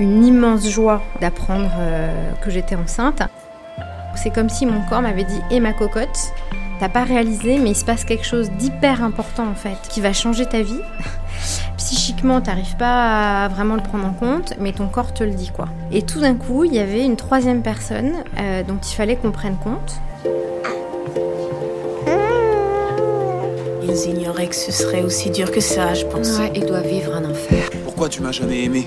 Une immense joie d'apprendre euh, que j'étais enceinte. C'est comme si mon corps m'avait dit Et ma cocotte, t'as pas réalisé, mais il se passe quelque chose d'hyper important en fait, qui va changer ta vie. Psychiquement, t'arrives pas à vraiment le prendre en compte, mais ton corps te le dit quoi. Et tout d'un coup, il y avait une troisième personne euh, dont il fallait qu'on prenne compte. Ils ignoraient que ce serait aussi dur que ça, je pense. Ouais, il doit vivre un enfer. Pourquoi tu m'as jamais aimé?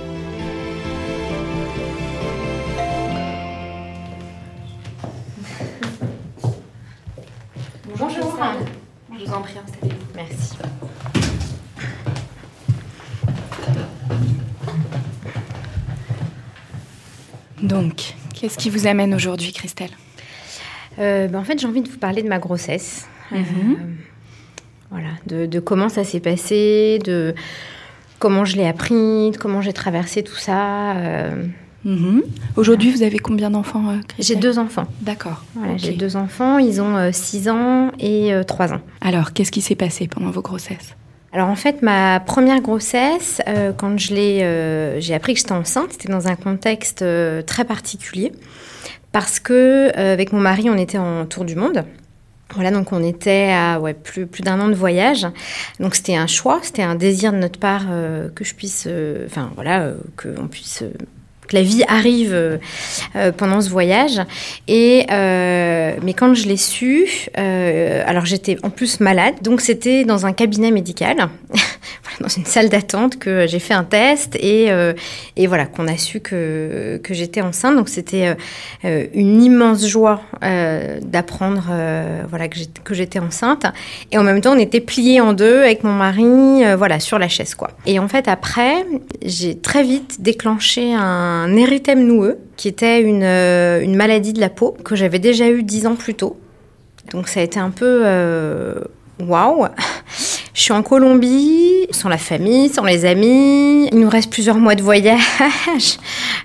Qui vous amène aujourd'hui, Christelle Euh, ben, en fait, j'ai envie de vous parler de ma grossesse. Euh, voilà, de, de comment ça s'est passé, de comment je l'ai appris, de comment j'ai traversé tout ça. euh. Mhm. Aujourd'hui, vous avez combien d'enfants, J'ai deux enfants. D'accord. Voilà. J'ai deux enfants, ils ont 6 ans et 3 ans. Alors, qu'est-ce qui s'est passé pendant vos grossesses? Alors en fait, ma première grossesse, euh, quand je l'ai, euh, j'ai appris que j'étais enceinte, c'était dans un contexte euh, très particulier parce que avec mon mari, on était en tour du monde. Voilà, donc on était à plus, plus d'un an de voyage. Donc c'était un choix, c'était un désir de notre part que je puisse, enfin voilà, qu'on puisse, la vie arrive euh, euh, pendant ce voyage. Et euh, mais quand je l'ai su, alors j'étais en plus malade, donc c'était dans un cabinet médical, dans une salle d'attente que j'ai fait un test et euh, et voilà qu'on a su que que j'étais enceinte. Donc c'était euh, euh, une immense joie d'apprendre voilà que j'étais enceinte et en même temps on était pliés en deux avec mon mari voilà sur la chaise quoi. Et en fait après j'ai très vite déclenché un érythème noueux qui était une une maladie de la peau que j'avais déjà eu dix ans plus tôt. Donc ça a été un peu waouh. Je suis en Colombie, sans la famille, sans les amis. Il nous reste plusieurs mois de voyage.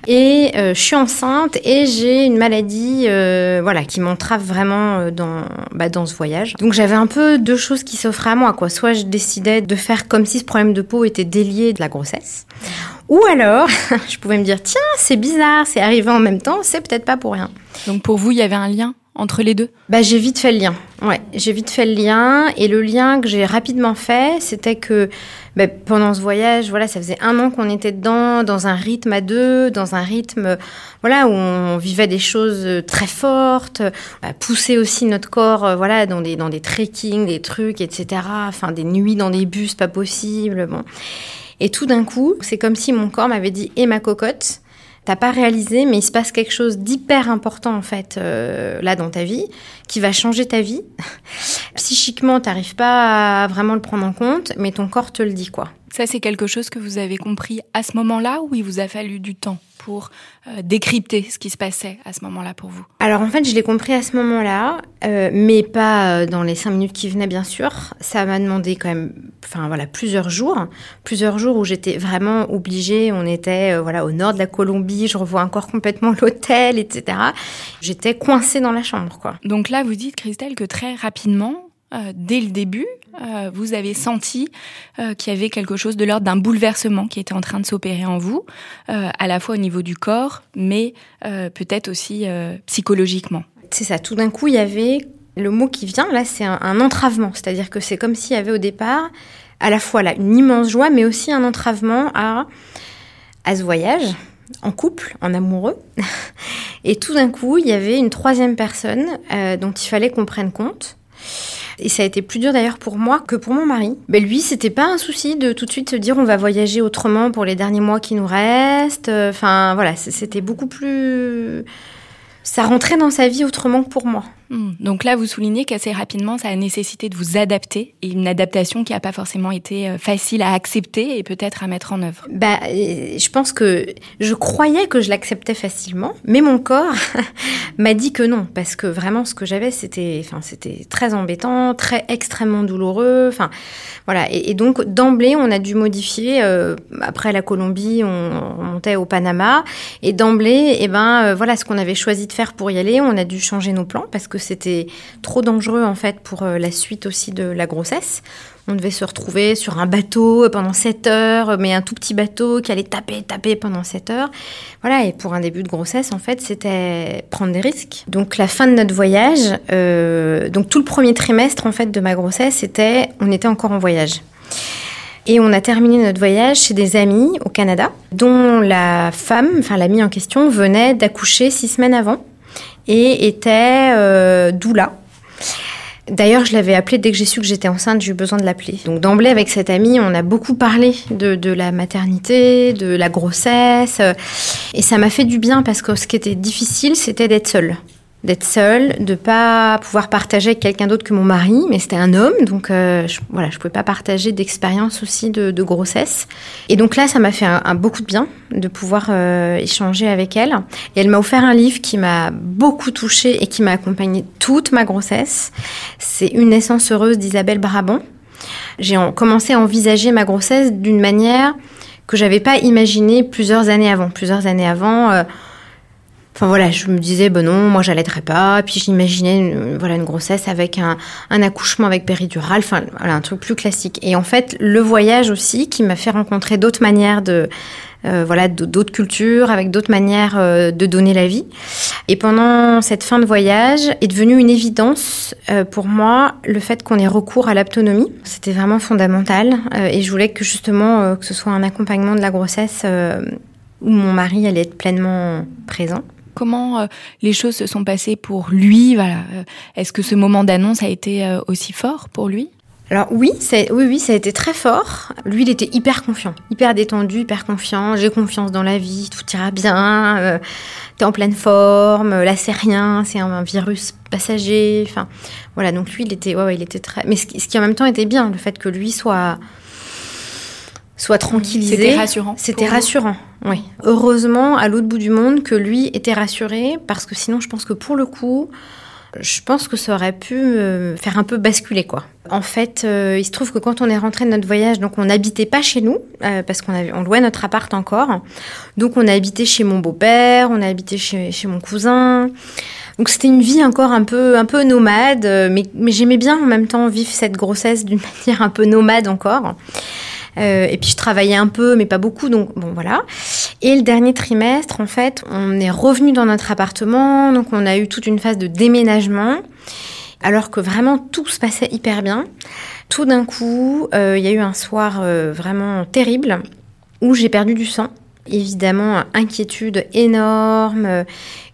Et euh, je suis enceinte et j'ai une maladie euh, voilà, qui m'entrave vraiment euh, dans, bah, dans ce voyage. Donc j'avais un peu deux choses qui s'offraient à moi. Soit je décidais de faire comme si ce problème de peau était délié de la grossesse. Ou alors, je pouvais me dire, tiens, c'est bizarre, c'est arrivé en même temps, c'est peut-être pas pour rien. Donc, pour vous, il y avait un lien entre les deux? Bah, j'ai vite fait le lien. Ouais, j'ai vite fait le lien. Et le lien que j'ai rapidement fait, c'était que bah, pendant ce voyage, voilà, ça faisait un an qu'on était dedans, dans un rythme à deux, dans un rythme, voilà, où on vivait des choses euh, très fortes, bah, pousser aussi notre corps, euh, voilà, dans des dans des trekking, des trucs, etc. Enfin, des nuits dans des bus, pas possible. Bon. Et tout d'un coup, c'est comme si mon corps m'avait dit "Et ma cocotte." T'as pas réalisé, mais il se passe quelque chose d'hyper important en fait euh, là dans ta vie, qui va changer ta vie. Psychiquement, t'arrives pas à vraiment le prendre en compte, mais ton corps te le dit quoi. Ça, c'est quelque chose que vous avez compris à ce moment-là ou il vous a fallu du temps pour euh, décrypter ce qui se passait à ce moment-là pour vous? Alors en fait, je l'ai compris à ce moment-là, euh, mais pas euh, dans les cinq minutes qui venaient, bien sûr. Ça m'a demandé quand même, enfin voilà, plusieurs jours, plusieurs jours où j'étais vraiment obligée. On était voilà au nord de la Colombie, je revois encore complètement l'hôtel, etc. J'étais coincée dans la chambre, quoi. Donc là, vous dites, Christelle, que très rapidement, euh, dès le début, euh, vous avez senti euh, qu'il y avait quelque chose de l'ordre d'un bouleversement qui était en train de s'opérer en vous, à la fois au niveau du corps, mais peut-être aussi psychologiquement. C'est ça, tout d'un coup, il y avait le mot qui vient, là, c'est un, entravement, c'est-à-dire que c'est comme s'il y avait au départ à la fois là, une immense joie, mais aussi un entravement à, à ce voyage en couple, en amoureux. Et tout d'un coup, il y avait une troisième personne dont il fallait qu'on prenne compte. Et ça a été plus dur d'ailleurs pour moi que pour mon mari. Mais lui, c'était pas un souci de tout de suite se dire on va voyager autrement pour les derniers mois qui nous restent. Enfin voilà, c'était beaucoup plus ça rentrait dans sa vie autrement que pour moi. Hmm. Donc là, vous soulignez qu'assez rapidement, ça a nécessité de vous adapter, et une adaptation qui n'a pas forcément été euh, facile à accepter et peut-être à mettre en œuvre. Bah, euh, je pense que je croyais que je l'acceptais facilement, mais mon corps m'a dit que non, parce que vraiment, ce que j'avais, c'était, enfin, c'était très embêtant, très extrêmement douloureux. Enfin, voilà. Et, donc d'emblée, on a dû modifier. Euh, après la Colombie, on, montait au Panama, et d'emblée, eh ben, voilà, ce qu'on avait choisi de faire pour y aller, on a dû changer nos plans parce que c'était trop dangereux en fait pour euh, la suite aussi de la grossesse. On devait se retrouver sur un bateau pendant 7 heures, mais un tout petit bateau qui allait taper, taper pendant 7 heures. Voilà, et pour un début de grossesse, en fait, c'était prendre des risques. Donc la fin de notre voyage, euh, donc tout le premier trimestre en fait de ma grossesse, c'était, on était encore en voyage. Et on a terminé notre voyage chez des amis au Canada, dont la femme, enfin l'amie en question, venait d'accoucher six semaines avant et était euh, doula. D'ailleurs, je l'avais appelé dès que j'ai su que j'étais enceinte, j'ai eu besoin de l'appeler. Donc d'emblée, avec cette amie, on a beaucoup parlé de, de la maternité, de la grossesse. Et ça m'a fait du bien parce que ce qui était difficile, c'était d'être seule d'être seule, de pas pouvoir partager avec quelqu'un d'autre que mon mari, mais c'était un homme, donc euh, je, voilà, je pouvais pas partager d'expérience aussi de, grossesse. Et donc là, ça m'a fait un, beaucoup de bien de pouvoir euh, échanger avec elle. Et elle m'a offert un livre qui m'a beaucoup touchée et qui m'a accompagnée toute ma grossesse. C'est Une naissance heureuse d'Isabelle Brabant. J'ai commencé à envisager ma grossesse d'une manière que j'avais pas imaginée plusieurs années avant. Plusieurs années avant. Euh, Enfin voilà, je me disais, ben non, moi j'allaiterais pas. Puis j'imaginais voilà, une grossesse avec un, accouchement avec péridurale, enfin voilà, un truc plus classique. Et en fait, le voyage aussi qui m'a fait rencontrer d'autres manières de, euh, voilà, d'autres cultures, avec d'autres manières euh, de donner la vie. Et pendant cette fin de voyage est devenu une évidence euh, pour moi le fait qu'on ait recours à l'autonomie. C'était vraiment fondamental. et je voulais que justement que ce soit un accompagnement de la grossesse où mon mari allait être pleinement présent. Comment euh, les choses se sont passées pour lui. Euh, est-ce que ce moment d'annonce a été euh, aussi fort pour lui? Alors oui, oui, oui, ça a été très fort. Lui, il était hyper confiant, hyper détendu, hyper confiant. J'ai confiance dans la vie, tout ira bien. Euh, T'es en pleine forme. Là, c'est rien, c'est un, virus passager. Enfin, voilà. Donc lui, il était, ouais, il était très. Mais ce qui en même temps était bien, le fait que lui soit soit tranquillisé. C'était rassurant. C'était rassurant, oui. Heureusement, à l'autre bout du monde, que lui était rassuré, parce que sinon, je pense que pour le coup, je pense que ça aurait pu me faire un peu basculer, quoi. En fait, euh, il se trouve que quand on est rentré de notre voyage, donc on n'habitait pas chez nous, euh, parce qu'on on louait notre appart encore. Donc on a habité chez mon beau-père, on a habité chez, chez mon cousin. Donc c'était une vie encore un peu, un peu nomade, euh, mais, mais j'aimais bien en même temps vivre cette grossesse d'une manière un peu nomade encore. Euh, et puis je travaillais un peu, mais pas beaucoup, donc bon voilà. Et le dernier trimestre, en fait, on est revenu dans notre appartement, donc on a eu toute une phase de déménagement, alors que vraiment tout se passait hyper bien. Tout d'un coup, euh, il y a eu un soir euh, vraiment terrible où j'ai perdu du sang. Évidemment, inquiétude énorme.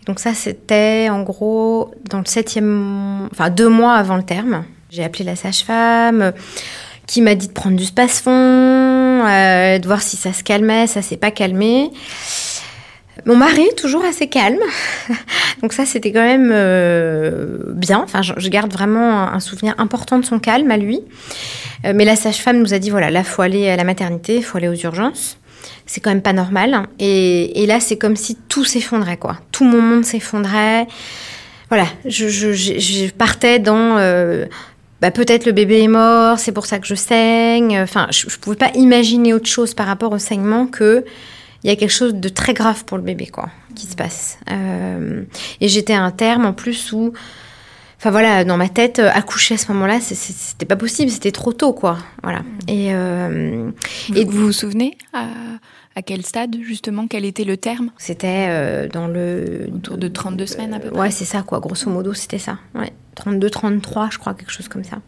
Donc ça, c'était en gros dans le septième, enfin deux mois avant le terme. J'ai appelé la sage-femme qui m'a dit de prendre du space-fond, euh, de voir si ça se calmait, ça s'est pas calmé. Mon mari, toujours assez calme. Donc ça, c'était quand même euh, bien. Enfin, je, garde vraiment un souvenir important de son calme à lui. Euh, mais la sage-femme nous a dit, voilà, là, faut aller à la maternité, faut aller aux urgences. C'est quand même pas normal. Et, là, c'est comme si tout s'effondrait, quoi. Tout mon monde s'effondrait. Voilà, je, partais dans... bah, peut-être le bébé est mort, c'est pour ça que je saigne. Enfin, je, ne pouvais pas imaginer autre chose par rapport au saignement que il y a quelque chose de très grave pour le bébé, quoi, qui se passe. Euh, et j'étais à un terme en plus où, enfin voilà, dans ma tête, euh, accoucher à ce moment-là, c'était pas possible, c'était trop tôt, quoi. Voilà. Et, euh, et vous vous souvenez à, quel stade justement Quel était le terme? C'était dans le autour de 32 semaines à peu près. Ouais, c'est ça, quoi. Grosso modo, c'était ça. Ouais, 32, 33, je crois, quelque chose comme ça.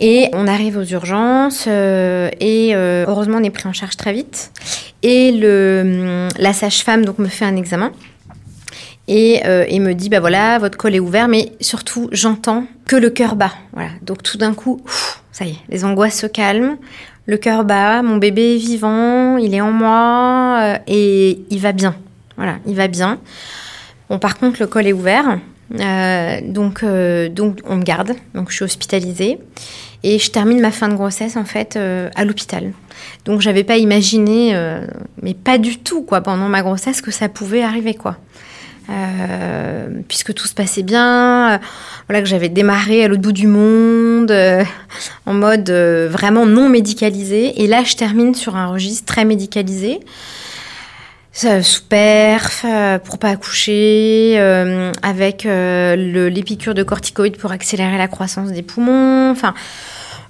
Et on arrive aux urgences euh, et euh, heureusement on est pris en charge très vite. Et le, la sage-femme donc me fait un examen et, euh, me dit bah voilà votre col est ouvert mais surtout j'entends que le cœur bat. Voilà donc tout d'un coup ça y est les angoisses se calment. Le cœur bat, mon bébé est vivant, il est en moi et il va bien. Voilà, il va bien. Bon, par contre, le col est ouvert. Euh, donc, euh, donc, on me garde. Donc, je suis hospitalisée. Et je termine ma fin de grossesse, en fait, euh, à l'hôpital. Donc, j'avais pas imaginé, mais pas du tout, quoi, pendant ma grossesse, que ça pouvait arriver, quoi. puisque tout se passait bien, voilà que j'avais démarré à l'autre bout du monde, en mode vraiment non médicalisé. Et là, je termine sur un registre très médicalisé sous perf euh, pour pas accoucher, euh, avec euh, les piqûres de corticoïdes pour accélérer la croissance des poumons. Enfin,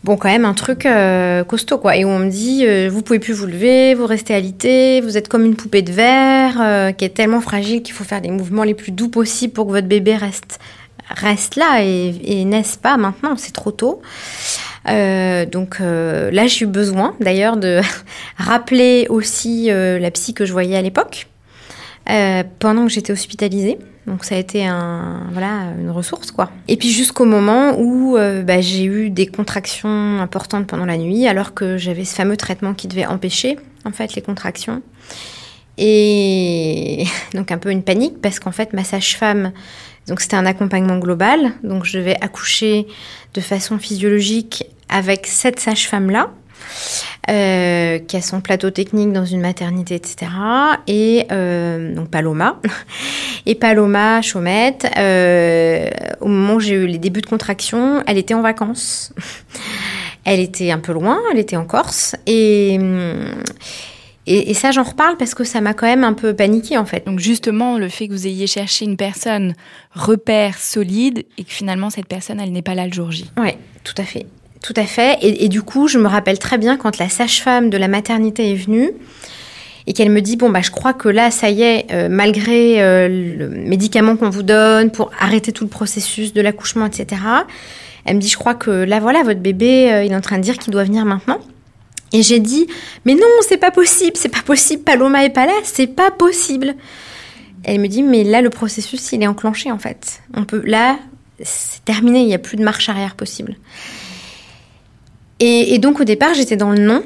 bon, quand même un truc costaud quoi. Et où on me dit, vous pouvez plus vous lever, vous restez alité, vous êtes comme une poupée de verre qui est tellement fragile qu'il faut faire des mouvements les plus doux possibles pour que votre bébé reste reste là et, et naisse pas maintenant, c'est trop tôt. Euh, donc euh, là, j'ai eu besoin d'ailleurs de rappeler aussi euh, la psy que je voyais à l'époque pendant que j'étais hospitalisée. Donc ça a été un, voilà, une ressource quoi. Et puis jusqu'au moment où bah, j'ai eu des contractions importantes pendant la nuit, alors que j'avais ce fameux traitement qui devait empêcher en fait les contractions. Et donc un peu une panique parce qu'en fait ma sage-femme donc c'était un accompagnement global. Donc je devais accoucher de façon physiologique avec cette sage-femme-là. Euh, qui a son plateau technique dans une maternité, etc. Et euh, donc Paloma. Et Paloma Chaumette, euh, au moment où j'ai eu les débuts de contraction, elle était en vacances. Elle était un peu loin, elle était en Corse. Et, et, ça, j'en reparle parce que ça m'a quand même un peu paniqué en fait. Donc justement, le fait que vous ayez cherché une personne repère solide et que finalement cette personne, elle n'est pas là le jour J. Oui, tout à fait. Tout à fait. Et, du coup, je me rappelle très bien quand la sage-femme de la maternité est venue et qu'elle me dit bon bah je crois que là ça y est euh, malgré euh, le médicament qu'on vous donne pour arrêter tout le processus de l'accouchement etc elle me dit je crois que là voilà votre bébé euh, il est en train de dire qu'il doit venir maintenant et j'ai dit, mais non, c'est pas possible, c'est pas possible, Paloma est pas là, c'est pas possible. Elle me dit, mais là, le processus, il est enclenché, en fait. On peut, là, c'est terminé, il n'y a plus de marche arrière possible. Et, donc, au départ, j'étais dans le non.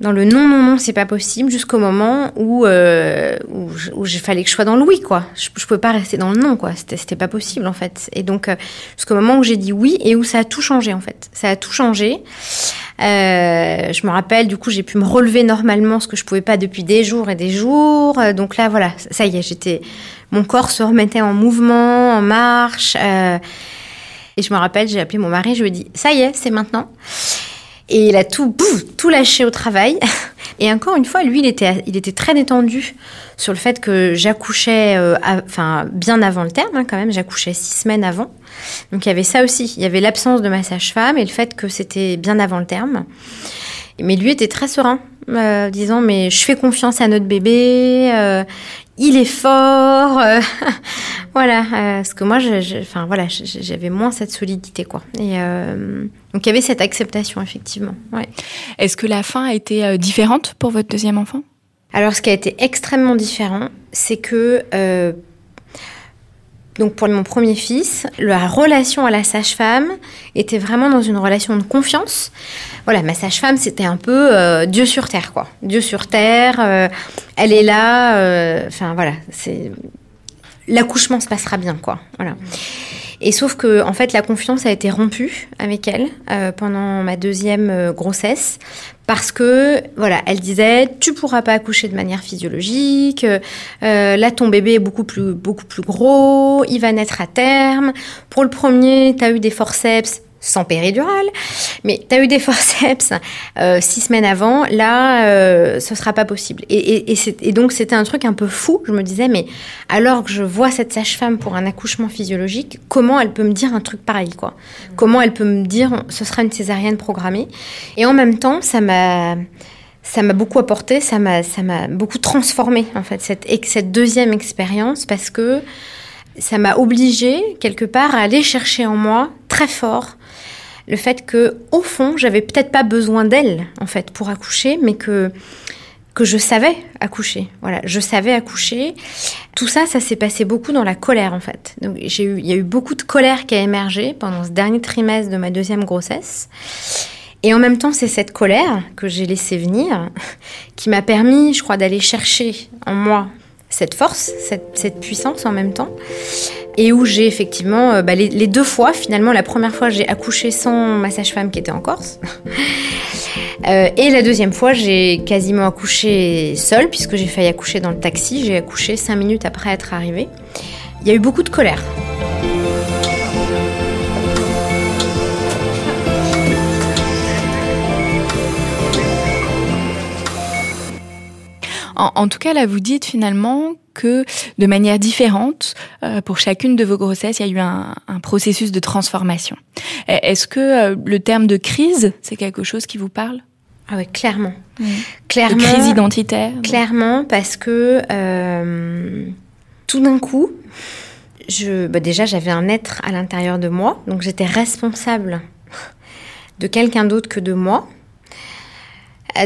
Dans le non, non, non, c'est pas possible, jusqu'au moment où, euh, où, fallait que je sois dans le oui, quoi. Je, je pouvais pas rester dans le non, quoi. C'était pas possible, en fait. Et donc, euh, jusqu'au moment où j'ai dit oui et où ça a tout changé, en fait. Ça a tout changé. Euh, je me rappelle, du coup, j'ai pu me relever normalement, ce que je pouvais pas depuis des jours et des jours. Euh, donc là, voilà, ça y est, j'étais, mon corps se remettait en mouvement, en marche. Et je me rappelle, j'ai appelé mon mari, je lui ai dit, ça y est, c'est maintenant. Et il a tout, tout lâché au travail. Et encore une fois, lui, il était, il était très détendu sur le fait que j'accouchais, enfin, bien avant le terme, hein, quand même. J'accouchais six semaines avant. Donc il y avait ça aussi. Il y avait l'absence de ma sage-femme et le fait que c'était bien avant le terme. Mais lui était très serein, euh, disant mais je fais confiance à notre bébé, euh, il est fort, euh, voilà. parce que moi, enfin voilà, j'avais moins cette solidité quoi. Et donc il y avait cette acceptation effectivement. Ouais. Est-ce que la fin a été différente pour votre deuxième enfant? Alors ce qui a été extrêmement différent, c'est que Donc pour mon premier fils, la relation à la sage-femme était vraiment dans une relation de confiance. Voilà, ma sage-femme, c'était un peu euh, Dieu sur terre, quoi. Dieu sur terre, euh, elle est là. euh, Enfin voilà, c'est l'accouchement se passera bien, quoi. Voilà. Et sauf que, en fait, la confiance a été rompue avec elle euh, pendant ma deuxième euh, grossesse parce que, voilà, elle disait, tu pourras pas accoucher de manière physiologique. euh, là, ton bébé est beaucoup plus, beaucoup plus gros. Il va naître à terme. Pour le premier, tu as eu des forceps sans péridurale, mais tu as eu des forceps euh, six semaines avant, là, euh, ce sera pas possible. Et, et, et, c'est- et donc, c'était un truc un peu fou. Je me disais, mais alors que je vois cette sage-femme pour un accouchement physiologique, comment elle peut me dire un truc pareil, quoi? Comment elle peut me dire, ce sera une césarienne programmée? Et en même temps, ça m'a ça m'a beaucoup apporté, ça m'a ça m'a beaucoup transformé en fait cette cette deuxième expérience parce que ça m'a obligée quelque part à aller chercher en moi très fort le fait que au fond j'avais peut-être pas besoin d'elle en fait pour accoucher mais que que je savais accoucher. Voilà je savais accoucher. Tout ça ça s'est passé beaucoup dans la colère en fait. Donc il y a eu beaucoup de colère qui a émergé pendant ce dernier trimestre de ma deuxième grossesse. Et en même temps, c'est cette colère que j'ai laissée venir qui m'a permis, je crois, d'aller chercher en moi cette force, cette puissance en même temps. Et où j'ai effectivement, euh, bah, les, deux fois, finalement, la première fois, j'ai accouché sans ma sage-femme qui était en Corse. Euh, et la deuxième fois, j'ai quasiment accouché seule, puisque j'ai failli accoucher dans le taxi. J'ai accouché cinq minutes après être arrivée. Il y a eu beaucoup de colère. En tout cas, là, vous dites finalement que de manière différente, euh, pour chacune de vos grossesses, il y a eu un, un processus de transformation. Euh, Est-ce que euh, le terme de crise, c'est quelque chose qui vous parle? Ah ouais, clairement. Clairement. crise identitaire Clairement, parce que euh, tout d'un coup, je, bah déjà j'avais un être à l'intérieur de moi, donc j'étais responsable de quelqu'un d'autre que de moi.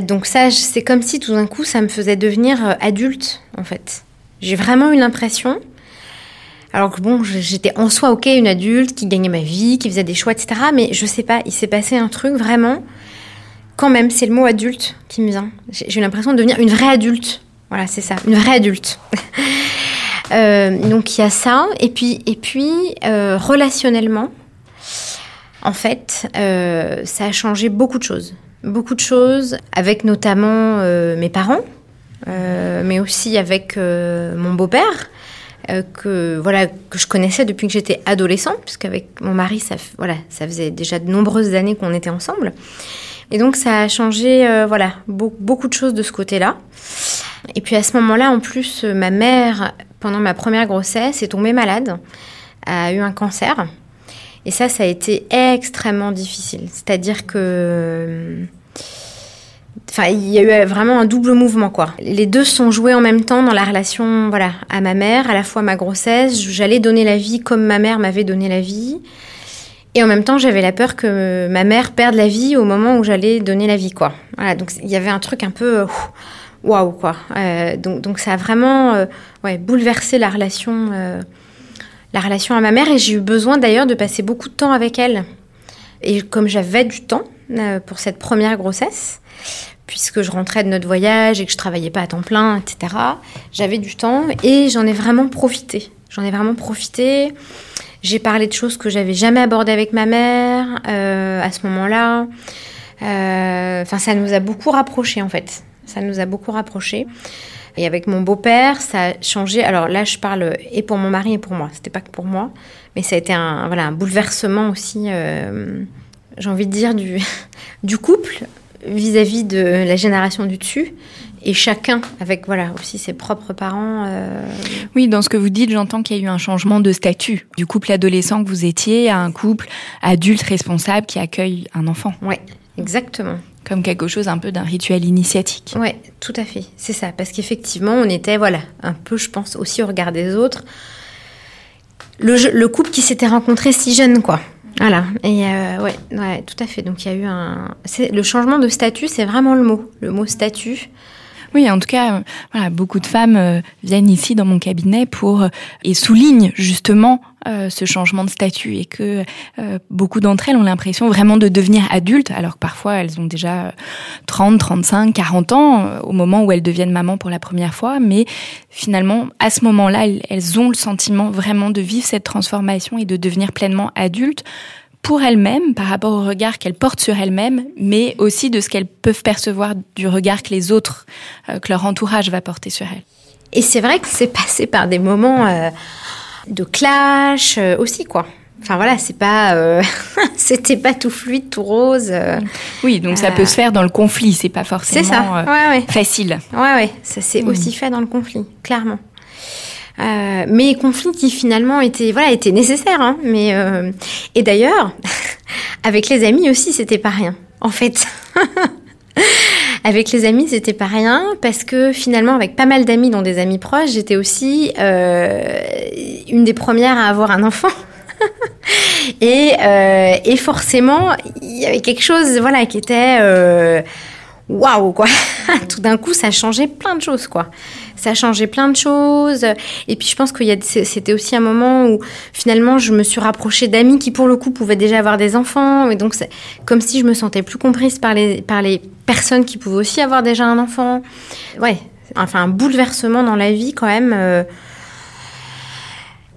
Donc ça, c'est comme si tout d'un coup, ça me faisait devenir adulte, en fait. J'ai vraiment eu l'impression, alors que bon, j'étais en soi ok, une adulte qui gagnait ma vie, qui faisait des choix, etc. Mais je sais pas, il s'est passé un truc vraiment quand même, c'est le mot adulte qui me vient. J'ai eu l'impression de devenir une vraie adulte. Voilà, c'est ça, une vraie adulte. Euh, donc il y a ça, et puis, et puis euh, relationnellement, en fait, euh, ça a changé beaucoup de choses. Beaucoup de choses, avec notamment mes parents, mais aussi avec euh, mon beau-père, euh, que voilà que je connaissais depuis que j'étais adolescente, puisqu'avec mon mari, ça, voilà, ça faisait déjà de nombreuses années qu'on était ensemble. Et donc ça a changé, euh, voilà, beau- beaucoup de choses de ce côté-là. Et puis à ce moment-là, en plus, euh, ma mère, pendant ma première grossesse, est tombée malade, a eu un cancer. Et ça, ça a été extrêmement difficile. C'est-à-dire que... Enfin, il y a eu vraiment un double mouvement, quoi. Les deux sont joués en même temps dans la relation, voilà, à ma mère, à la fois ma grossesse. J'allais donner la vie comme ma mère m'avait donné la vie. Et en même temps, j'avais la peur que ma mère perde la vie au moment où j'allais donner la vie, quoi. Voilà, donc il y avait un truc un peu euh, waouh, quoi. Euh, donc, donc ça a vraiment euh, bouleversé la relation, la relation à ma mère. Et j'ai eu besoin d'ailleurs de passer beaucoup de temps avec elle. Et comme j'avais du temps pour cette première grossesse, puisque je rentrais de notre voyage et que je travaillais pas à temps plein, etc., j'avais du temps et j'en ai vraiment profité. J'en ai vraiment profité. J'ai parlé de choses que j'avais jamais abordées avec ma mère euh, à ce moment-là. Euh, Enfin, ça nous a beaucoup rapprochés en fait. Ça nous a beaucoup rapprochés. Et avec mon beau-père, ça a changé. Alors là, je parle et pour mon mari et pour moi. C'était pas que pour moi, mais ça a été un voilà un bouleversement aussi. euh, J'ai envie de dire du du couple vis-à-vis de la génération du dessus et chacun avec voilà aussi ses propres parents. euh, Oui, dans ce que vous dites, j'entends qu'il y a eu un changement de statut du couple adolescent que vous étiez à un couple adulte responsable qui accueille un enfant, Ouais, exactement. comme quelque chose un peu d'un rituel initiatique. Ouais, tout à fait. C'est ça. Parce qu'effectivement, on était, voilà, un peu, je pense, aussi au regard des autres. Le couple qui s'était rencontré si jeune, quoi. Voilà. Et euh, ouais, ouais, tout à fait. Donc il y a eu un. Le changement de statut, c'est vraiment le mot. Le mot statut. Oui, en tout cas, voilà, beaucoup de femmes viennent ici dans mon cabinet pour et soulignent justement ce changement de statut et que beaucoup d'entre elles ont l'impression vraiment de devenir adultes alors que parfois elles ont déjà 30, 35, 40 ans au moment où elles deviennent maman pour la première fois, mais finalement à ce moment-là, elles ont le sentiment vraiment de vivre cette transformation et de devenir pleinement adultes pour elles-mêmes, par rapport au regard qu'elles portent sur elles-mêmes, mais aussi de ce qu'elles peuvent percevoir du regard que les autres, euh, que leur entourage va porter sur elles. Et c'est vrai que c'est passé par des moments euh, de clash euh, aussi, quoi. Enfin voilà, c'est pas, c'était pas tout fluide, tout rose. oui, donc ça peut se faire dans le conflit, c'est pas forcément ça. Ouais, ouais. facile. Ouais, ouais, ça s'est aussi fait dans le conflit, clairement. Euh, mais conflits qui finalement étaient voilà étaient nécessaires. Hein, mais euh, et d'ailleurs, avec les amis aussi, c'était pas rien. En fait. avec les amis, c'était pas rien parce que finalement, avec pas mal d'amis, dont des amis proches, j'étais aussi euh, une des premières à avoir un enfant. et, euh, et forcément, il y avait quelque chose, voilà, qui était euh, waouh quoi. Tout d'un coup, ça changeait plein de choses quoi ça a changé plein de choses. Et puis je pense que c'était aussi un moment où finalement je me suis rapprochée d'amis qui pour le coup pouvaient déjà avoir des enfants. Et donc c'est comme si je me sentais plus comprise par les, par les personnes qui pouvaient aussi avoir déjà un enfant. Ouais, enfin un bouleversement dans la vie quand même. Euh,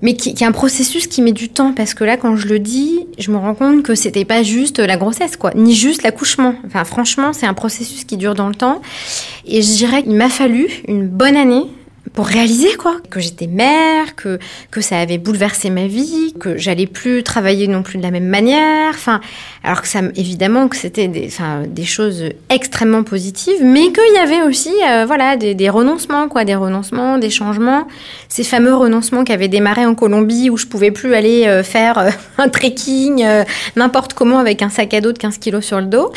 mais qui, qui, est un processus qui met du temps parce que là, quand je le dis, je me rends compte que c'était pas juste la grossesse, quoi, ni juste l'accouchement. Enfin, franchement, c'est un processus qui dure dans le temps. Et je dirais qu'il m'a fallu une bonne année pour réaliser quoi. Que j'étais mère que que ça avait bouleversé ma vie que j'allais plus travailler non plus de la même manière. Enfin alors que ça évidemment que c'était des enfin des choses extrêmement positives mais qu'il y avait aussi euh, voilà des, des, renoncements quoi des renoncements des changements. Ces fameux renoncements qui avaient démarré en Colombie où je pouvais plus aller euh, faire euh, un trekking n'importe comment avec un sac à dos de 15 kilos sur le dos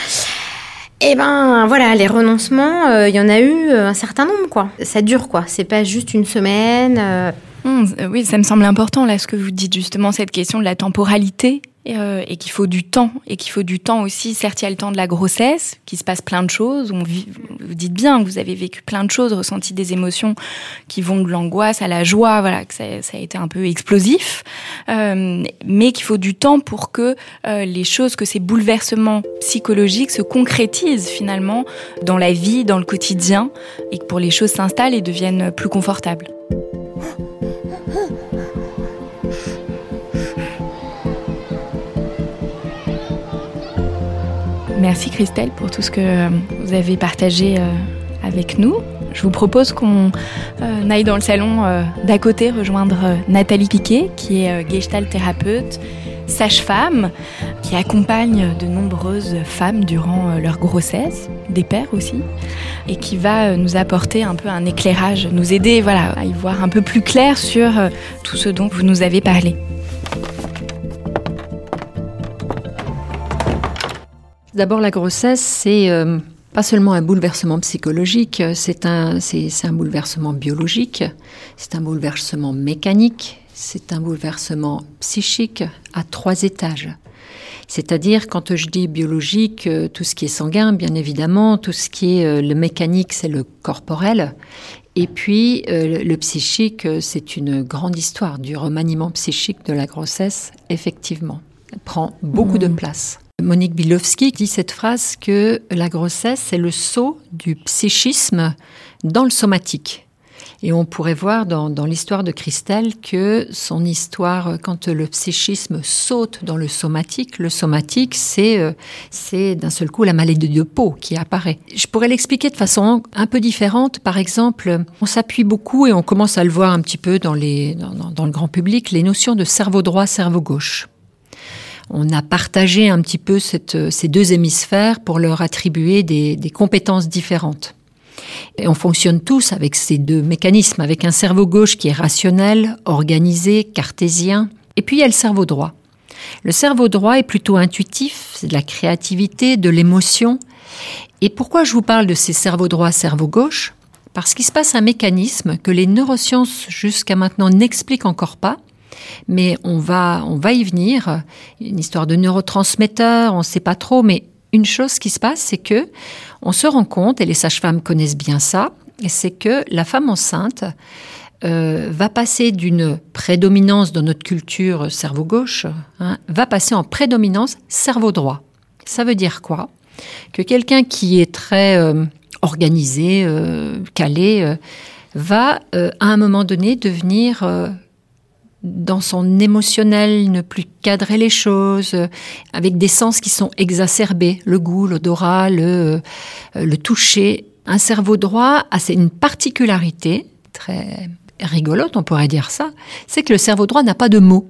eh ben voilà, les renoncements, euh, il y en a eu euh, un certain nombre quoi. Ça dure quoi, c'est pas juste une semaine. Euh. Hum, oui, ça me semble important là ce que vous dites justement cette question de la temporalité euh, et, qu'il faut du temps et qu'il faut du temps aussi. Certes, il y a le temps de la grossesse, qui se passe plein de choses. On vous dites bien que vous avez vécu plein de choses, ressenti des émotions qui vont de l'angoisse à la joie, voilà, que ça, ça a été un peu explosif, euh, mais qu'il faut du temps pour que euh, les choses, que ces bouleversements psychologiques se concrétisent finalement dans la vie, dans le quotidien, et que pour les choses s'installent et deviennent plus confortables. Merci Christelle pour tout ce que euh, vous avez partagé euh, avec nous. Je vous propose qu'on euh, aille dans le salon d'à côté rejoindre Nathalie Piquet, qui est gestalt thérapeute, sage-femme, qui accompagne de nombreuses femmes durant leur grossesse, des pères aussi, et qui va nous apporter un peu un éclairage, nous aider à y voir un peu plus clair sur tout ce dont vous nous avez parlé. D'abord, la grossesse, c'est euh, pas seulement un bouleversement psychologique, c'est un, c'est, un bouleversement biologique, c'est un bouleversement mécanique, c'est un bouleversement psychique à trois étages. C'est-à-dire, quand je dis biologique, euh, tout ce qui est sanguin, bien évidemment, tout ce qui est euh, le mécanique, c'est le corporel. Et puis, le psychique, c'est une grande histoire du remaniement psychique de la grossesse, effectivement. prend beaucoup de mmh. place. Monique Bilowski dit cette phrase que la grossesse, c'est le saut du psychisme dans le somatique. Et on pourrait voir dans, l'histoire de Christelle que son histoire, quand le psychisme saute dans le somatique, le somatique, c'est euh, c'est d'un seul coup la maladie de peau qui apparaît. Je pourrais l'expliquer de façon un peu différente. Par exemple, on s'appuie beaucoup et on commence à le voir un petit peu dans, les, dans le grand public, les notions de cerveau droit, cerveau gauche on a partagé un petit peu ces deux hémisphères pour leur attribuer des, compétences différentes. Et on fonctionne tous avec ces deux mécanismes, avec un cerveau gauche qui est rationnel, organisé, cartésien, et puis il y a le cerveau droit. Le cerveau droit est plutôt intuitif, c'est de la créativité, de l'émotion. Et pourquoi je vous parle de ces cerveaux droits, cerveau gauche Parce qu'il se passe un mécanisme que les neurosciences jusqu'à maintenant n'expliquent encore pas, mais on va, on va y venir. Une histoire de neurotransmetteurs, on ne sait pas trop, mais une chose qui se passe, c'est que on se rend compte, et les sages-femmes connaissent bien ça, c'est que la femme enceinte euh, va passer d'une prédominance dans notre culture cerveau gauche, hein, va passer en prédominance cerveau droit. Ça veut dire quoi? Que quelqu'un qui est très euh, organisé, euh, calé, va à un moment donné devenir dans son émotionnel, ne plus cadrer les choses, avec des sens qui sont exacerbés, le goût, l'odorat, le, le toucher. Un cerveau droit a une particularité très rigolote, on pourrait dire ça, c'est que le cerveau droit n'a pas de mots.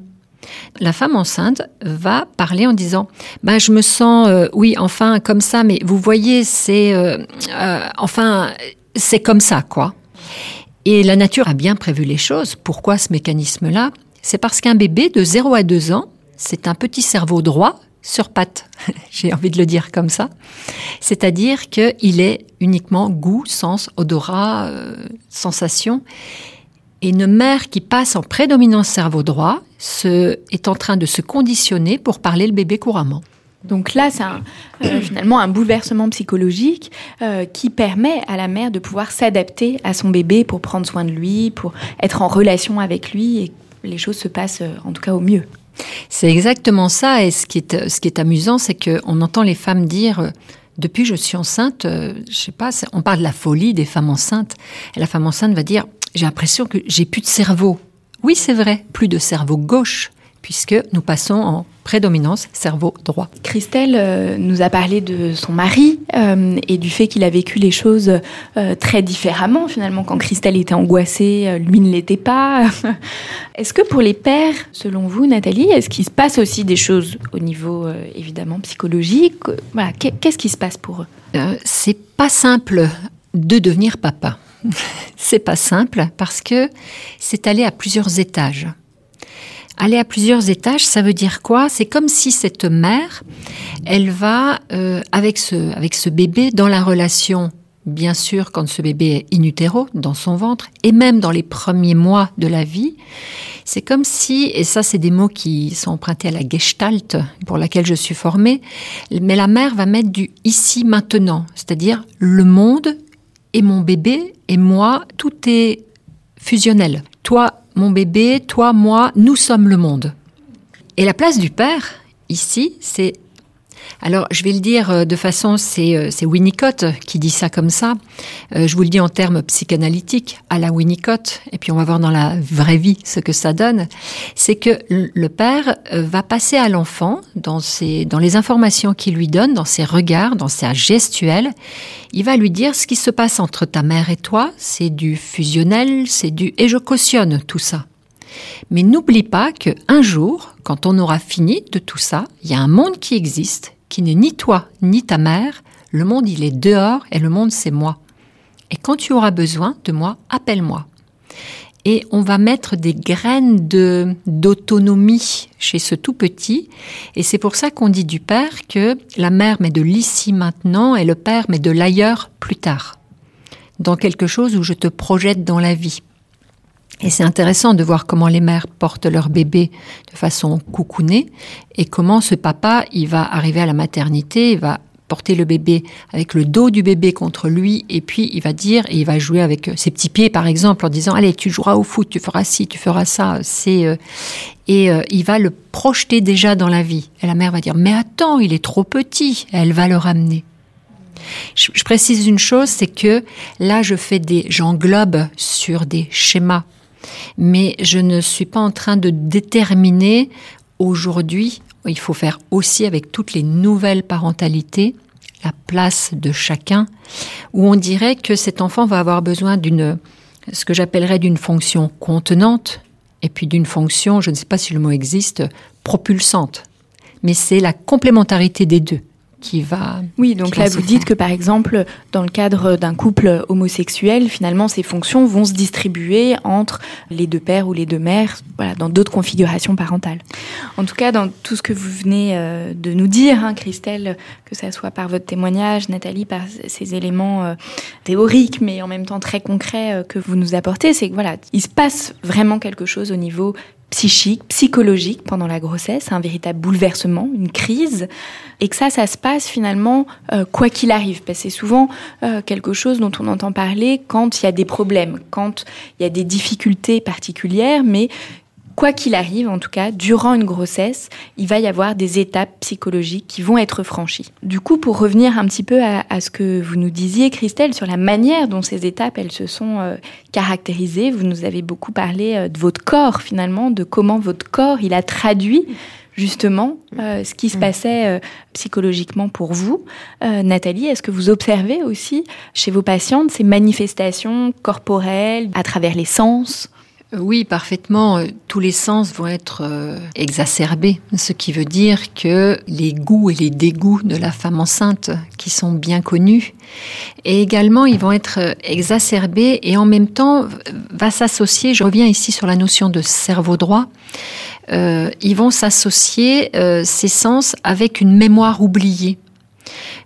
La femme enceinte va parler en disant ben, Je me sens, euh, oui, enfin, comme ça, mais vous voyez, c'est. Euh, euh, enfin, c'est comme ça, quoi. Et la nature a bien prévu les choses. Pourquoi ce mécanisme-là? C'est parce qu'un bébé de 0 à 2 ans, c'est un petit cerveau droit sur pattes. J'ai envie de le dire comme ça. C'est-à-dire qu'il est uniquement goût, sens, odorat, sensation une mère qui passe en prédominance cerveau droit se, est en train de se conditionner pour parler le bébé couramment. Donc là, c'est euh, finalement un bouleversement psychologique euh, qui permet à la mère de pouvoir s'adapter à son bébé pour prendre soin de lui, pour être en relation avec lui et les choses se passent euh, en tout cas au mieux. C'est exactement ça. Et ce qui est, ce qui est amusant, c'est qu'on entend les femmes dire depuis que je suis enceinte, je sais pas, on parle de la folie des femmes enceintes. Et la femme enceinte va dire j'ai l'impression que j'ai plus de cerveau. Oui, c'est vrai, plus de cerveau gauche, puisque nous passons en prédominance cerveau droit. Christelle euh, nous a parlé de son mari euh, et du fait qu'il a vécu les choses euh, très différemment finalement. Quand Christelle était angoissée, lui ne l'était pas. est-ce que pour les pères, selon vous, Nathalie, est-ce qu'il se passe aussi des choses au niveau évidemment psychologique? Voilà, qu'est-ce qui se passe pour eux? C'est pas simple de devenir papa. c'est pas simple parce que c'est aller à plusieurs étages. Aller à plusieurs étages, ça veut dire quoi? C'est comme si cette mère, elle va euh, avec ce avec ce bébé dans la relation, bien sûr, quand ce bébé est in utero dans son ventre, et même dans les premiers mois de la vie, c'est comme si, et ça c'est des mots qui sont empruntés à la Gestalt pour laquelle je suis formée, mais la mère va mettre du ici maintenant, c'est-à-dire le monde et mon bébé et moi, tout est fusionnel. Toi, mon bébé, toi, moi, nous sommes le monde. Et la place du père, ici, c'est alors, je vais le dire euh, de façon, c'est, euh, c'est Winnicott qui dit ça comme ça. Euh, je vous le dis en termes psychanalytiques, à la Winnicott, et puis on va voir dans la vraie vie ce que ça donne. C'est que le père va passer à l'enfant dans, dans les informations qu'il lui donne, dans ses regards, dans sa gestuelle. Il va lui dire ce qui se passe entre ta mère et toi, c'est du fusionnel, c'est du... Et je cautionne tout ça. Mais n'oublie pas que un jour, quand on aura fini de tout ça, il y a un monde qui existe qui n'est ni toi ni ta mère, le monde il est dehors et le monde c'est moi. Et quand tu auras besoin de moi, appelle-moi. Et on va mettre des graines de d'autonomie chez ce tout petit. Et c'est pour ça qu'on dit du père que la mère met de l'ici maintenant et le père met de l'ailleurs plus tard. Dans quelque chose où je te projette dans la vie. Et c'est intéressant de voir comment les mères portent leur bébé de façon coucounée et comment ce papa, il va arriver à la maternité, il va porter le bébé avec le dos du bébé contre lui et puis il va dire et il va jouer avec ses petits pieds par exemple en disant allez tu joueras au foot tu feras ci tu feras ça c'est euh, et euh, il va le projeter déjà dans la vie. Et la mère va dire mais attends il est trop petit. Elle va le ramener. Je, je précise une chose c'est que là je fais des j'englobe sur des schémas mais je ne suis pas en train de déterminer aujourd'hui, il faut faire aussi avec toutes les nouvelles parentalités, la place de chacun, où on dirait que cet enfant va avoir besoin d'une, ce que j'appellerais d'une fonction contenante, et puis d'une fonction, je ne sais pas si le mot existe, propulsante. Mais c'est la complémentarité des deux qui va. Oui, donc là, vous dites que par exemple, dans le cadre d'un couple homosexuel, finalement, ces fonctions vont se distribuer entre les deux pères ou les deux mères, voilà, dans d'autres configurations parentales. En tout cas, dans tout ce que vous venez euh, de nous dire, hein, Christelle, que ça soit par votre témoignage, Nathalie, par ces éléments euh, théoriques, mais en même temps très concrets euh, que vous nous apportez, c'est que voilà, il se passe vraiment quelque chose au niveau psychique, psychologique pendant la grossesse, un véritable bouleversement, une crise, et que ça, ça se passe finalement euh, quoi qu'il arrive. Parce que c'est souvent euh, quelque chose dont on entend parler quand il y a des problèmes, quand il y a des difficultés particulières, mais quoi qu'il arrive, en tout cas, durant une grossesse, il va y avoir des étapes psychologiques qui vont être franchies. Du coup, pour revenir un petit peu à, ce que vous nous disiez, Christelle, sur la manière dont ces étapes, elles se sont euh, caractérisées, vous nous avez beaucoup parlé euh, de votre corps, finalement, de comment votre corps, il a traduit justement euh, ce qui se passait psychologiquement pour vous. Nathalie, est-ce que vous observez aussi chez vos patientes ces manifestations corporelles à travers les sens? Oui, parfaitement. Tous les sens vont être euh, exacerbés, ce qui veut dire que les goûts et les dégoûts de la femme enceinte, qui sont bien connus, et également ils vont être exacerbés et en même temps va s'associer, je reviens ici sur la notion de cerveau droit, euh, ils vont s'associer euh, ces sens avec une mémoire oubliée.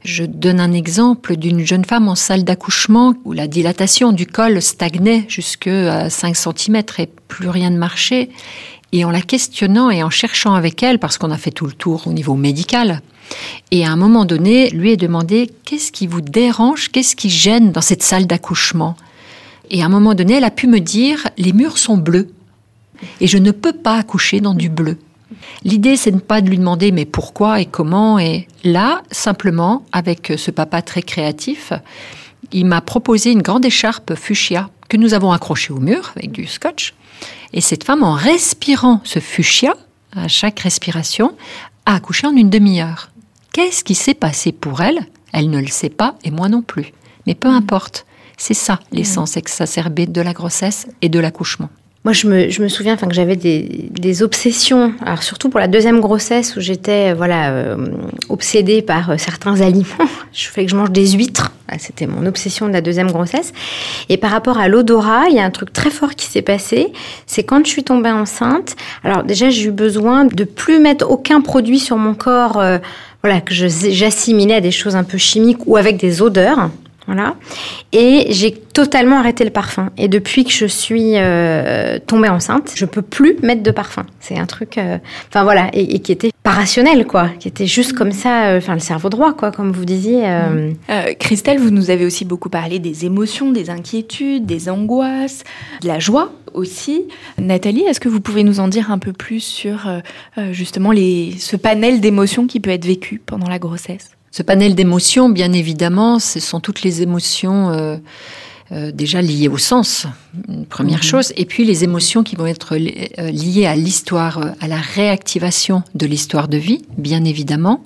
Je donne un exemple d'une jeune femme en salle d'accouchement où la dilatation du col stagnait jusque à 5 cm et plus rien ne marchait. Et en la questionnant et en cherchant avec elle, parce qu'on a fait tout le tour au niveau médical, et à un moment donné, lui est demandé qu'est-ce qui vous dérange, qu'est-ce qui gêne dans cette salle d'accouchement? Et à un moment donné, elle a pu me dire les murs sont bleus et je ne peux pas accoucher dans du bleu. L'idée, c'est de pas de lui demander mais pourquoi et comment. Et là, simplement, avec ce papa très créatif, il m'a proposé une grande écharpe fuchsia que nous avons accrochée au mur avec du scotch. Et cette femme, en respirant ce fuchsia, à chaque respiration, a accouché en une demi-heure. Qu'est-ce qui s'est passé pour elle? Elle ne le sait pas et moi non plus. Mais peu importe. C'est ça l'essence exacerbée de la grossesse et de l'accouchement. Moi, je me, je me souviens que j'avais des, obsessions, alors surtout pour la deuxième grossesse où j'étais voilà, euh, obsédée par euh, certains aliments. Je fais que je mange des huîtres. C'était mon obsession de la deuxième grossesse. Et par rapport à l'odorat, il y a un truc très fort qui s'est passé. C'est quand je suis tombée enceinte. Alors déjà, j'ai eu besoin de plus mettre aucun produit sur mon corps. Euh, voilà, que j'assimilais à des choses un peu chimiques ou avec des odeurs. Et j'ai totalement arrêté le parfum. Et depuis que je suis euh, tombée enceinte, je peux plus mettre de parfum. C'est un truc, euh, enfin voilà, et, qui était pas rationnel, quoi, qui était juste comme ça, euh, enfin le cerveau droit, quoi, comme vous disiez. Christelle, vous nous avez aussi beaucoup parlé des émotions, des inquiétudes, des angoisses, de la joie aussi. Nathalie, est-ce que vous pouvez nous en dire un peu plus sur justement ce panel d'émotions qui peut être vécu pendant la grossesse? Ce panel d'émotions, bien évidemment, ce sont toutes les émotions euh, euh, déjà liées au sens, une première mhm. chose, et puis les émotions qui vont être euh, liées à l'histoire, à la réactivation de l'histoire de vie, bien évidemment.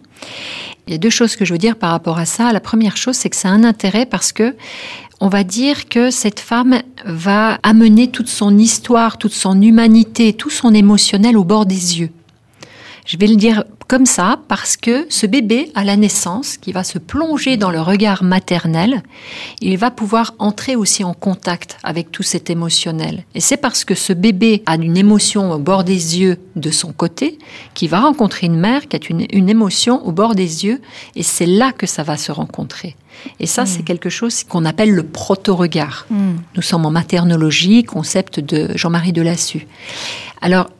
Il y a deux choses que je veux dire par rapport à ça. La première chose, c'est que ça a un intérêt parce que on va dire que cette femme va amener toute son histoire, toute son humanité, tout son émotionnel au bord des yeux. Je vais le dire comme ça parce que ce bébé, à la naissance, qui va se plonger dans le regard maternel, il va pouvoir entrer aussi en contact avec tout cet émotionnel. Et c'est parce que ce bébé a une émotion au bord des yeux de son côté qu'il va rencontrer une mère qui a une, une émotion au bord des yeux et c'est là que ça va se rencontrer. Et ça, c'est hmm. quelque chose qu'on appelle le proto-regard. Hmm. Nous sommes en maternologie, concept de Jean-Marie Delassus. Alors,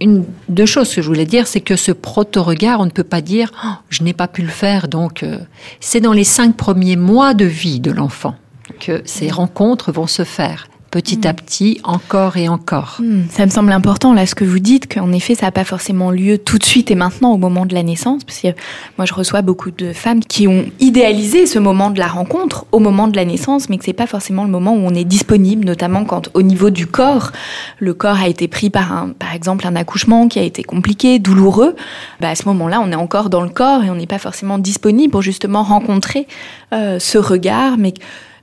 une, deux choses que je voulais dire, c'est que ce proto-regard, on ne peut pas dire oh, je n'ai pas pu le faire. Donc, euh, c'est dans les cinq premiers mois de vie de l'enfant que ces rencontres vont se faire petit à hmm. petit, encore et encore. Hmm. Ça me semble important, là, ce que vous dites, qu'en effet, ça n'a pas forcément lieu tout de suite et maintenant, au moment de la naissance, parce que moi, je reçois beaucoup de femmes qui ont idéalisé ce moment de la rencontre au moment de la naissance, mais que c'est pas forcément le moment où on est disponible, notamment quand, au niveau du corps, le corps a été pris par un, par exemple, un accouchement qui a été compliqué, douloureux. Bah, à ce moment-là, on est encore dans le corps et on n'est pas forcément disponible pour justement rencontrer euh, ce regard, mais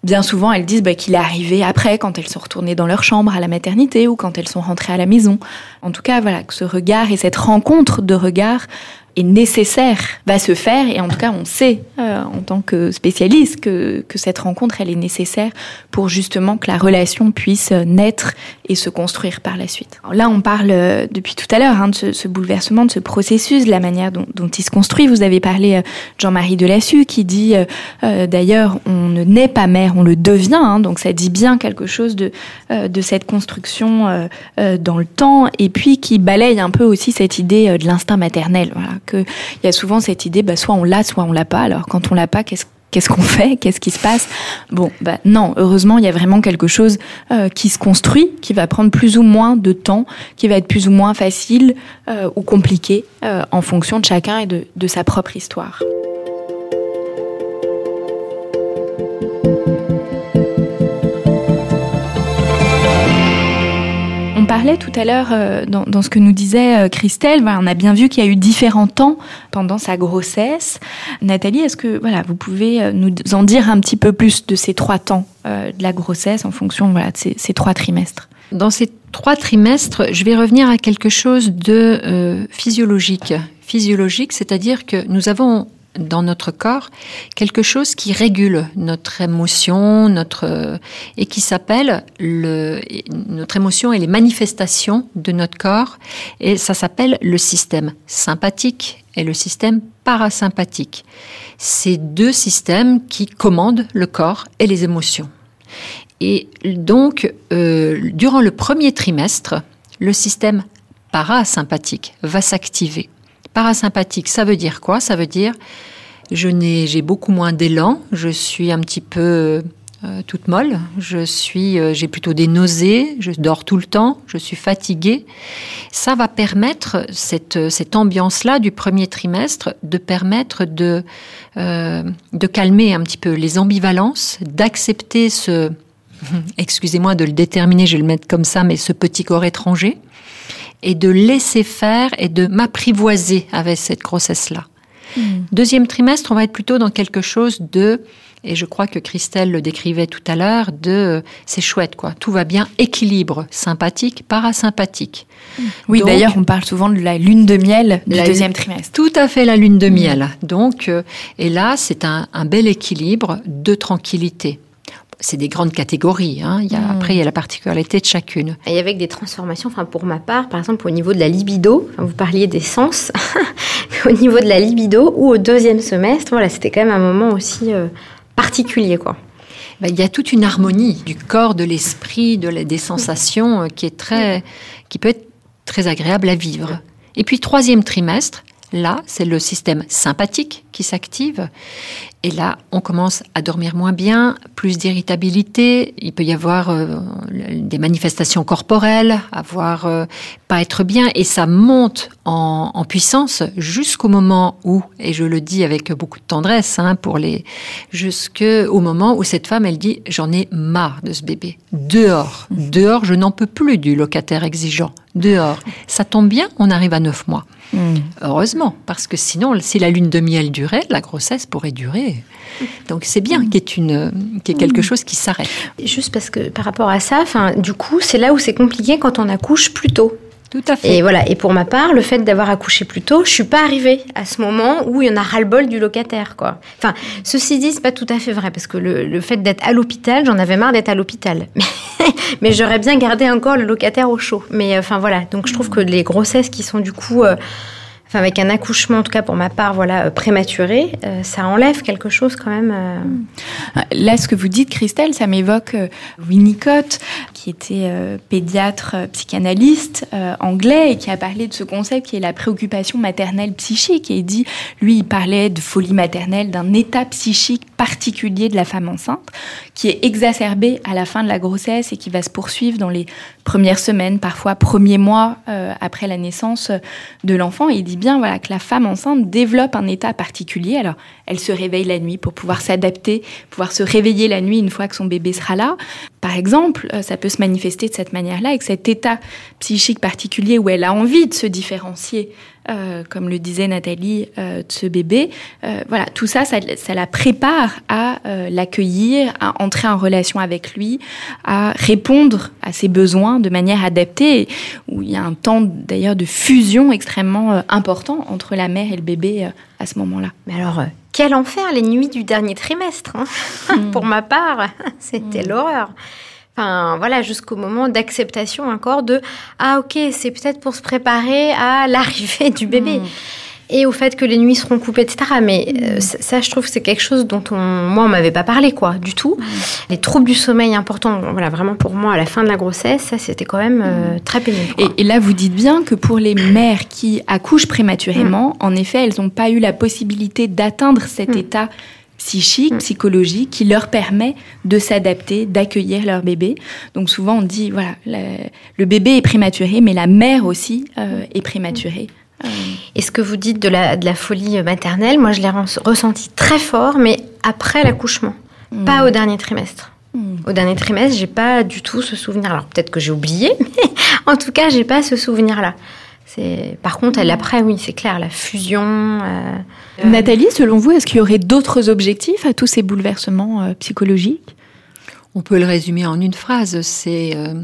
bien souvent, elles disent bah, qu'il est arrivé après, quand elles sont retournées dans leur chambre à la maternité ou quand elles sont rentrées à la maison. En tout cas, voilà, que ce regard et cette rencontre de regard est nécessaire, va se faire, et en tout cas on sait euh, en tant que spécialiste que, que cette rencontre elle est nécessaire pour justement que la relation puisse naître et se construire par la suite. Alors là on parle euh, depuis tout à l'heure hein, de ce, ce, bouleversement, de ce processus, de la manière dont, dont il se construit. Vous avez parlé euh, Jean-Marie Delassus qui dit euh, d'ailleurs on ne naît pas mère, on le devient, hein, donc ça dit bien quelque chose de, de cette construction dans le temps, et puis qui balaye un peu aussi cette idée de l'instinct maternel. Voilà, qu'il y a souvent cette idée, bah, soit on l'a, soit on l'a pas. Alors quand on l'a pas, qu'est-ce qu'on fait? Qu'est-ce qui se passe? Bon, bah non, heureusement, il y a vraiment quelque chose euh, qui se construit, qui va prendre plus ou moins de temps, qui va être plus ou moins facile euh, ou compliqué euh, en fonction de chacun et de sa propre histoire. Parlait tout à l'heure euh, dans, ce que nous disait euh, Christelle, on a bien vu qu'il y a eu différents temps pendant sa grossesse. Nathalie, est-ce que voilà, vous pouvez euh, nous en dire un petit peu plus de ces trois temps de la grossesse en fonction voilà, de ces, ces, trois trimestres? Dans ces trois trimestres, je vais revenir à quelque chose de physiologique. Physiologique, c'est-à-dire que nous avons dans notre corps quelque chose qui régule notre émotion, notre et qui s'appelle le notre émotion et les manifestations de notre corps et ça s'appelle le système sympathique et le système parasympathique. C'est deux systèmes qui commandent le corps et les émotions. Et donc euh, durant le premier trimestre, le système parasympathique va s'activer parasympathique, ça veut dire quoi? Ça veut dire je n'ai, j'ai beaucoup moins d'élan, je suis un petit peu euh, toute molle, je suis, euh, j'ai plutôt des nausées, je dors tout le temps, je suis fatiguée. Ça va permettre cette, cette ambiance-là du premier trimestre de permettre de, euh, de calmer un petit peu les ambivalences, d'accepter ce, excusez-moi de le déterminer, je vais le mettre comme ça, mais ce petit corps étranger et de laisser faire et de m'apprivoiser avec cette grossesse-là. Mmh. Deuxième trimestre, on va être plutôt dans quelque chose de, et je crois que Christelle le décrivait tout à l'heure, de c'est chouette quoi, tout va bien, équilibre sympathique, parasympathique. Mmh. Oui, d'ailleurs, on parle souvent de la lune de miel du deuxième trimestre. Tout à fait la lune de miel. Mmh. Donc, euh, et là, c'est un, un bel équilibre de tranquillité c'est des grandes catégories. Hein. Il y a, mmh. Après, il y a la particularité de chacune. Et avec des transformations, enfin, pour ma part, par exemple, au niveau de la libido, enfin, vous parliez des sens, au niveau de la libido ou au deuxième semestre, voilà, c'était quand même un moment aussi euh, particulier. quoi. Ben, il y a toute une harmonie du corps, de l'esprit, de la, des sensations euh, qui, est très, qui peut être très agréable à vivre. Et puis, troisième trimestre, là, c'est le système sympathique qui s'active. Et là, on commence à dormir moins bien, plus d'irritabilité. Il peut y avoir euh, des manifestations corporelles, avoir euh, pas être bien, et ça monte en, en puissance jusqu'au moment où, et je le dis avec beaucoup de tendresse hein, pour les, jusqu'au moment où cette femme, elle dit j'en ai marre de ce bébé. Dehors, dehors, je n'en peux plus du locataire exigeant. Dehors, ça tombe bien, on arrive à neuf mois. Mmh. Heureusement, parce que sinon, si la lune de miel la grossesse pourrait durer. Donc c'est bien qu'il y ait, une, y ait quelque chose qui s'arrête. Juste parce que par rapport à ça, enfin, du coup, c'est là où c'est compliqué quand on accouche plus tôt. Tout à fait. Et voilà. Et pour ma part, le fait d'avoir accouché plus tôt, je suis pas arrivée à ce moment où il y en a ras-le-bol du locataire, quoi. Enfin, ceci dit, c'est pas tout à fait vrai parce que le, le fait d'être à l'hôpital, j'en avais marre d'être à l'hôpital. Mais j'aurais bien gardé encore le locataire au chaud. Mais enfin voilà. Donc je trouve que les grossesses qui sont du coup euh, enfin avec un accouchement, en tout cas pour ma part, voilà, euh, prématuré, euh, ça enlève quelque chose quand même. Euh... Là, ce que vous dites, Christelle, ça m'évoque Winnicott, qui était pédiatre psychanalyste anglais et qui a parlé de ce concept qui est la préoccupation maternelle psychique. Et il dit, lui, il parlait de folie maternelle, d'un état psychique particulier de la femme enceinte, qui est exacerbé à la fin de la grossesse et qui va se poursuivre dans les premières semaines, parfois premiers mois euh, après la naissance de l'enfant. Et il dit bien voilà, que la femme enceinte développe un état particulier. Alors, elle se réveille la nuit pour pouvoir s'adapter, pouvoir se réveiller la nuit une fois que son bébé sera là. par exemple, euh, ça peut se manifester de cette manière-là, avec cet état psychique particulier où elle a envie de se différencier, euh, comme le disait Nathalie, euh, de ce bébé. voilà, tout ça, ça, la prépare à l'accueillir, à entrer en relation avec lui, à répondre à ses besoins de manière adaptée, où il y a un temps d'ailleurs de fusion extrêmement important entre la mère et le bébé à ce moment-là. Mais alors, quel enfer les nuits du dernier trimestre. Hein. Hmm. Pour ma part, c'était hmm. l'horreur. Enfin, voilà, jusqu'au moment d'acceptation encore de ah ok, c'est peut-être pour se préparer à l'arrivée du bébé. Hmm et au fait que les nuits seront coupées, etc. Mais euh, ça, je trouve que c'est quelque chose dont on, moi, on m'avait pas parlé, quoi, du tout. Les troubles du sommeil importants, voilà, vraiment pour moi, à la fin de la grossesse, ça, c'était quand même euh, très pénible. Et, là, vous dites bien que pour les mères qui accouchent prématurément, en effet, elles n'ont pas eu la possibilité d'atteindre cet état psychique, mm. psychologique, qui leur permet de s'adapter, d'accueillir leur bébé. Donc souvent on dit, voilà, le bébé est prématuré, mais la mère aussi euh, est prématurée. Et ce que vous dites de la, de la folie maternelle, moi je l'ai ressenti très fort, mais après l'accouchement, pas au dernier trimestre. Au dernier trimestre, j'ai pas du tout ce souvenir. Alors peut-être que j'ai oublié, mais en tout cas, j'ai pas ce souvenir-là. C'est par contre, elle après, oui, c'est clair, la fusion. Euh, Nathalie, selon vous, est-ce qu'il y aurait d'autres objectifs à tous ces bouleversements euh, psychologiques? On peut le résumer en une phrase. C'est euh,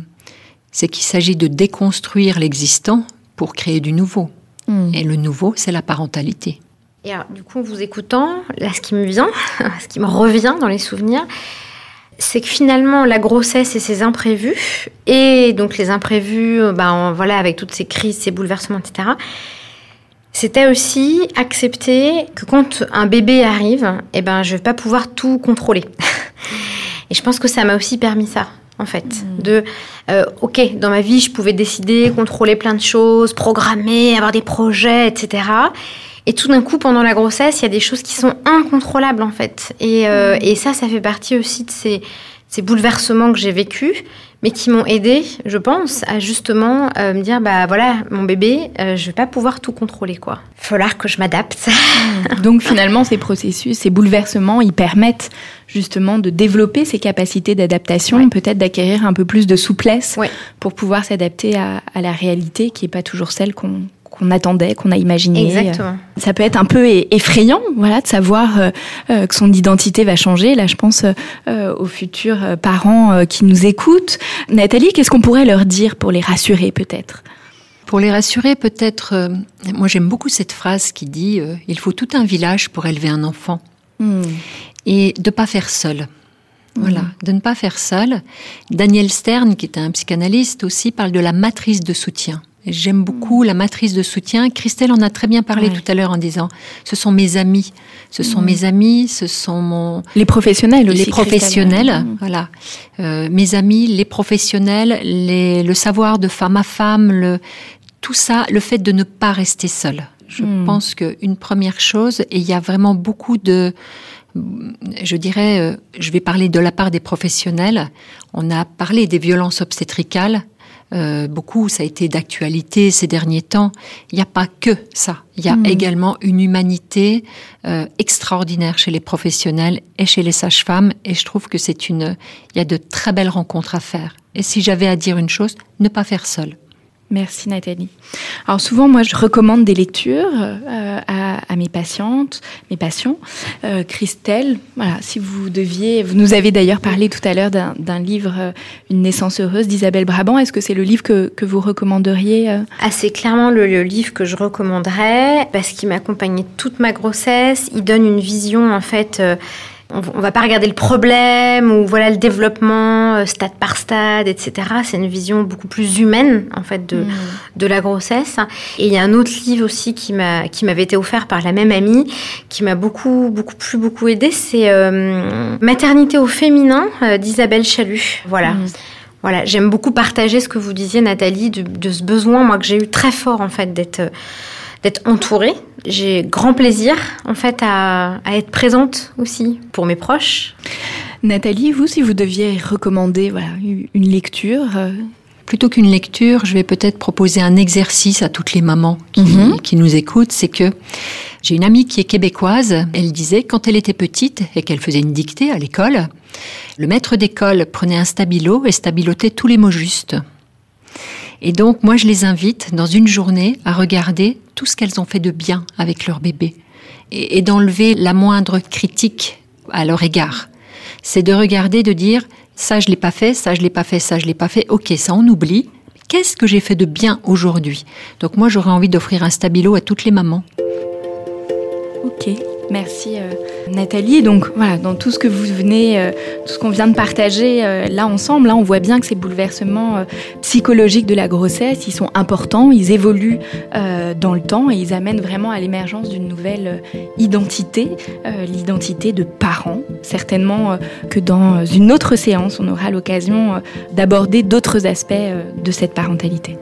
c'est qu'il s'agit de déconstruire l'existant pour créer du nouveau. Hmm. Et le nouveau, c'est la parentalité. Et alors, du coup, en vous écoutant, là, ce qui me vient, ce qui me revient dans les souvenirs, c'est que finalement, la grossesse et ses imprévus, et donc les imprévus, ben, voilà, avec toutes ces crises, ces bouleversements, etc., c'était aussi accepter que quand un bébé arrive, eh ben, je vais pas pouvoir tout contrôler. et je pense que ça m'a aussi permis ça en fait. Mm. De, euh, ok, dans ma vie, je pouvais décider, contrôler plein de choses, programmer, avoir des projets, etc. Et tout d'un coup, pendant la grossesse, il y a des choses qui sont incontrôlables, en fait. Et, euh, mm. et ça, ça fait partie aussi de ces, ces bouleversements que j'ai vécus, mais qui m'ont aidé, je pense, à justement euh, me dire, bah voilà, mon bébé, euh, je vais pas pouvoir tout contrôler, quoi. Falloir que je m'adapte. Donc finalement, ces processus, ces bouleversements, ils permettent justement de développer ces capacités d'adaptation, peut-être d'acquérir un peu plus de souplesse pour pouvoir s'adapter à, à, la réalité qui n'est pas toujours celle qu'on qu'on attendait, qu'on a imaginé. Exactement. Ça peut être un peu effrayant, voilà, de savoir euh, euh, que son identité va changer. Là, je pense euh, aux futurs parents qui nous écoutent. Nathalie, qu'est-ce qu'on pourrait leur dire pour les rassurer, peut-être? Pour les rassurer, peut-être. moi, j'aime beaucoup cette phrase qui dit il faut tout un village pour élever un enfant, hmm. et de pas faire seul. Voilà, hmm. de ne pas faire seul. Daniel Stern, qui est un psychanalyste aussi, parle de la matrice de soutien. J'aime beaucoup la matrice de soutien. Christelle en a très bien parlé tout à l'heure en disant ce sont mes amis, ce sont mm. mes amis, ce sont mon les professionnels aussi. Les professionnels, mm. voilà, euh, mes amis, les professionnels, les, le savoir de femme à femme, le tout ça, le fait de ne pas rester seul. Je mm. pense qu'une première chose, et il y a vraiment beaucoup de je dirais, euh, je vais parler de la part des professionnels. On a parlé des violences obstétricales. Euh, beaucoup, ça a été d'actualité ces derniers temps. Il n'y a pas que ça. Il y a hmm. également une humanité euh, extraordinaire chez les professionnels et chez les sages-femmes. Et je trouve que c'est une, il y a de très belles rencontres à faire. Et si j'avais à dire une chose, ne pas faire seul. Merci Nathalie. Alors souvent, moi, je recommande des lectures euh, à, mes patientes, mes patients. Euh, Christelle, voilà, si vous deviez, vous nous avez d'ailleurs parlé tout à l'heure d'un livre, euh, Une naissance heureuse d'Isabelle Brabant. Est-ce que c'est le livre que, que vous recommanderiez ah, C'est clairement le, livre que je recommanderais parce qu'il m'a accompagné toute ma grossesse. Il donne une vision en fait on, va pas regarder le problème ou voilà le développement euh, stade par stade, etc. C'est une vision beaucoup plus humaine en fait de, mm. de la grossesse. Et il y a un autre livre aussi qui m'a qui m'avait été offert par la même amie, qui m'a beaucoup beaucoup plus beaucoup aidé. C'est euh, Maternité au féminin euh, d'Isabelle Chalut. Voilà. Mm. Voilà, j'aime beaucoup partager ce que vous disiez, Nathalie, de, de ce besoin, moi, que j'ai eu très fort, en fait, d'être d'être entourée. J'ai grand plaisir en fait à, être présente aussi pour mes proches. Nathalie, vous, si vous deviez recommander voilà, une lecture, euh, plutôt qu'une lecture, je vais peut-être proposer un exercice à toutes les mamans qui, Mhm. qui nous écoutent. C'est que j'ai une amie qui est québécoise. Elle disait quand elle était petite et qu'elle faisait une dictée à l'école, le maître d'école prenait un stabilo et stabilotait tous les mots justes. Et donc, moi, je les invite dans une journée à regarder tout ce qu'elles ont fait de bien avec leur bébé et, d'enlever la moindre critique à leur égard. C'est de regarder, de dire ça, je l'ai pas fait, ça, je l'ai pas fait, ça, je l'ai pas fait. Ok, ça, on oublie. Qu'est-ce que j'ai fait de bien aujourd'hui? Donc, moi, j'aurais envie d'offrir un stabilo à toutes les mamans. Ok, merci euh, Nathalie. Donc voilà, dans tout ce que vous venez, euh, tout ce qu'on vient de partager euh, là ensemble, on voit bien que ces bouleversements psychologiques de la grossesse, ils sont importants, ils évoluent dans le temps et ils amènent vraiment à l'émergence d'une nouvelle identité, l'identité de parents. Certainement que dans une autre séance, on aura l'occasion d'aborder d'autres aspects de cette parentalité.